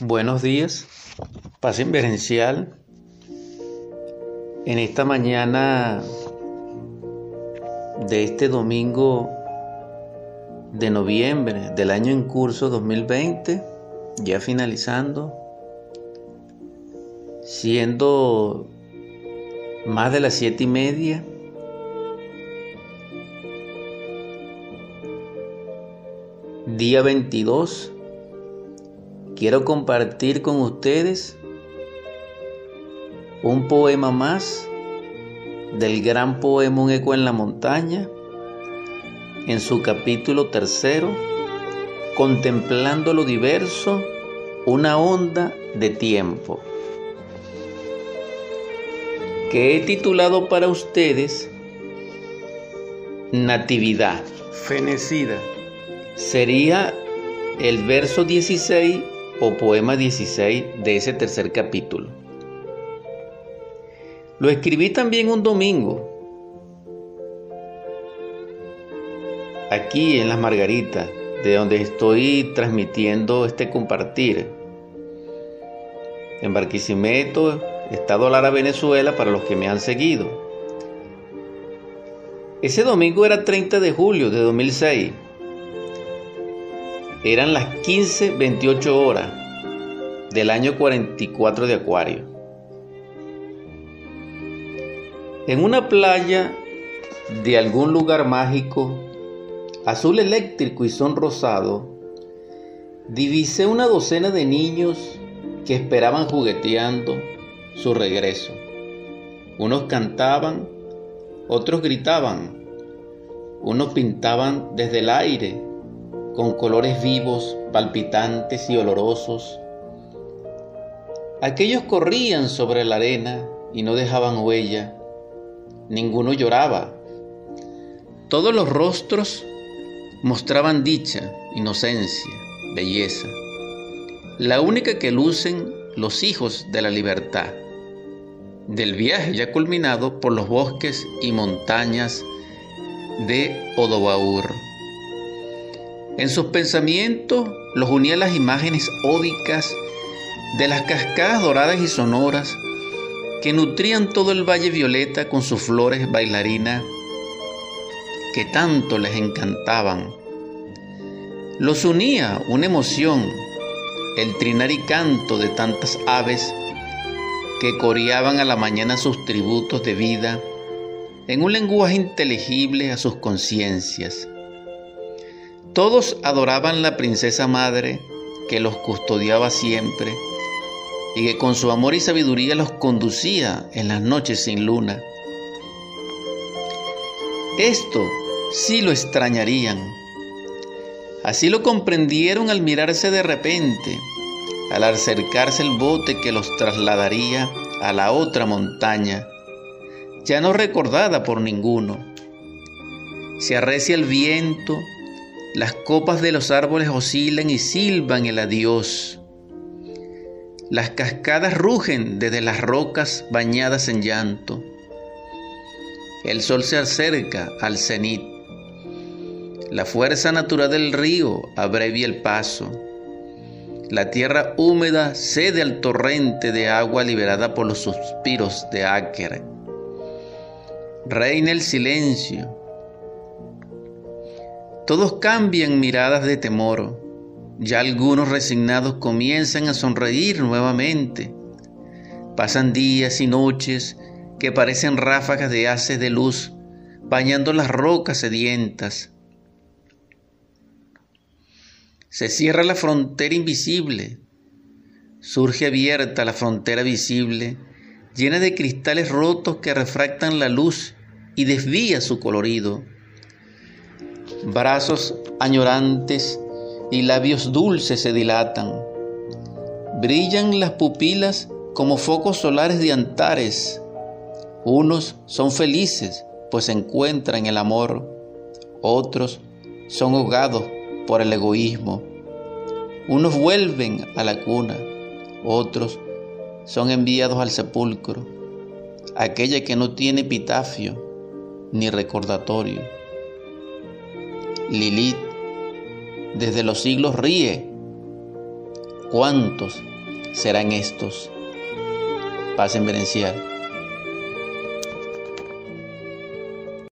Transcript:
Buenos días, paz inverencial. En esta mañana de este domingo de noviembre del año en curso 2020, ya finalizando, siendo más de las siete y media, día 22 quiero compartir con ustedes un poema más del gran poema Un eco en la montaña, en su capítulo tercero, contemplando lo diverso, una onda de tiempo, que he titulado para ustedes Natividad. Fenecida. Sería el verso 16 o poema 16 de ese tercer capítulo. Lo escribí también un domingo, aquí en Las Margaritas, de donde estoy transmitiendo este compartir. En Barquisimeto, Estado Lara, Venezuela, para los que me han seguido. Ese domingo era 30 de julio de 2006. Eran las 15.28 horas del año 44 de Acuario. En una playa de algún lugar mágico, azul eléctrico y son rosado, divisé una docena de niños que esperaban jugueteando su regreso. Unos cantaban, otros gritaban, unos pintaban desde el aire con colores vivos, palpitantes y olorosos. Aquellos corrían sobre la arena y no dejaban huella. Ninguno lloraba. Todos los rostros mostraban dicha, inocencia, belleza. La única que lucen los hijos de la libertad. Del viaje ya culminado por los bosques y montañas de Odobaur. En sus pensamientos los unía las imágenes ódicas de las cascadas doradas y sonoras que nutrían todo el valle violeta con sus flores bailarinas que tanto les encantaban. Los unía una emoción, el trinar y canto de tantas aves que coreaban a la mañana sus tributos de vida en un lenguaje inteligible a sus conciencias. Todos adoraban la princesa madre que los custodiaba siempre y que con su amor y sabiduría los conducía en las noches sin luna. Esto sí lo extrañarían. Así lo comprendieron al mirarse de repente, al acercarse el bote que los trasladaría a la otra montaña, ya no recordada por ninguno. Se arrecia el viento, las copas de los árboles oscilan y silban el adiós. Las cascadas rugen desde las rocas bañadas en llanto. El sol se acerca al cenit. La fuerza natural del río abrevia el paso. La tierra húmeda cede al torrente de agua liberada por los suspiros de Áquer. Reina el silencio todos cambian miradas de temor. Ya algunos resignados comienzan a sonreír nuevamente. Pasan días y noches que parecen ráfagas de haces de luz bañando las rocas sedientas. Se cierra la frontera invisible. Surge abierta la frontera visible, llena de cristales rotos que refractan la luz y desvía su colorido brazos añorantes y labios dulces se dilatan. Brillan las pupilas como focos solares de antares. Unos son felices, pues encuentran el amor. Otros son ahogados por el egoísmo. Unos vuelven a la cuna, otros son enviados al sepulcro, aquella que no tiene epitafio ni recordatorio. Lilith desde los siglos ríe. ¿cuántos serán estos? Paz en.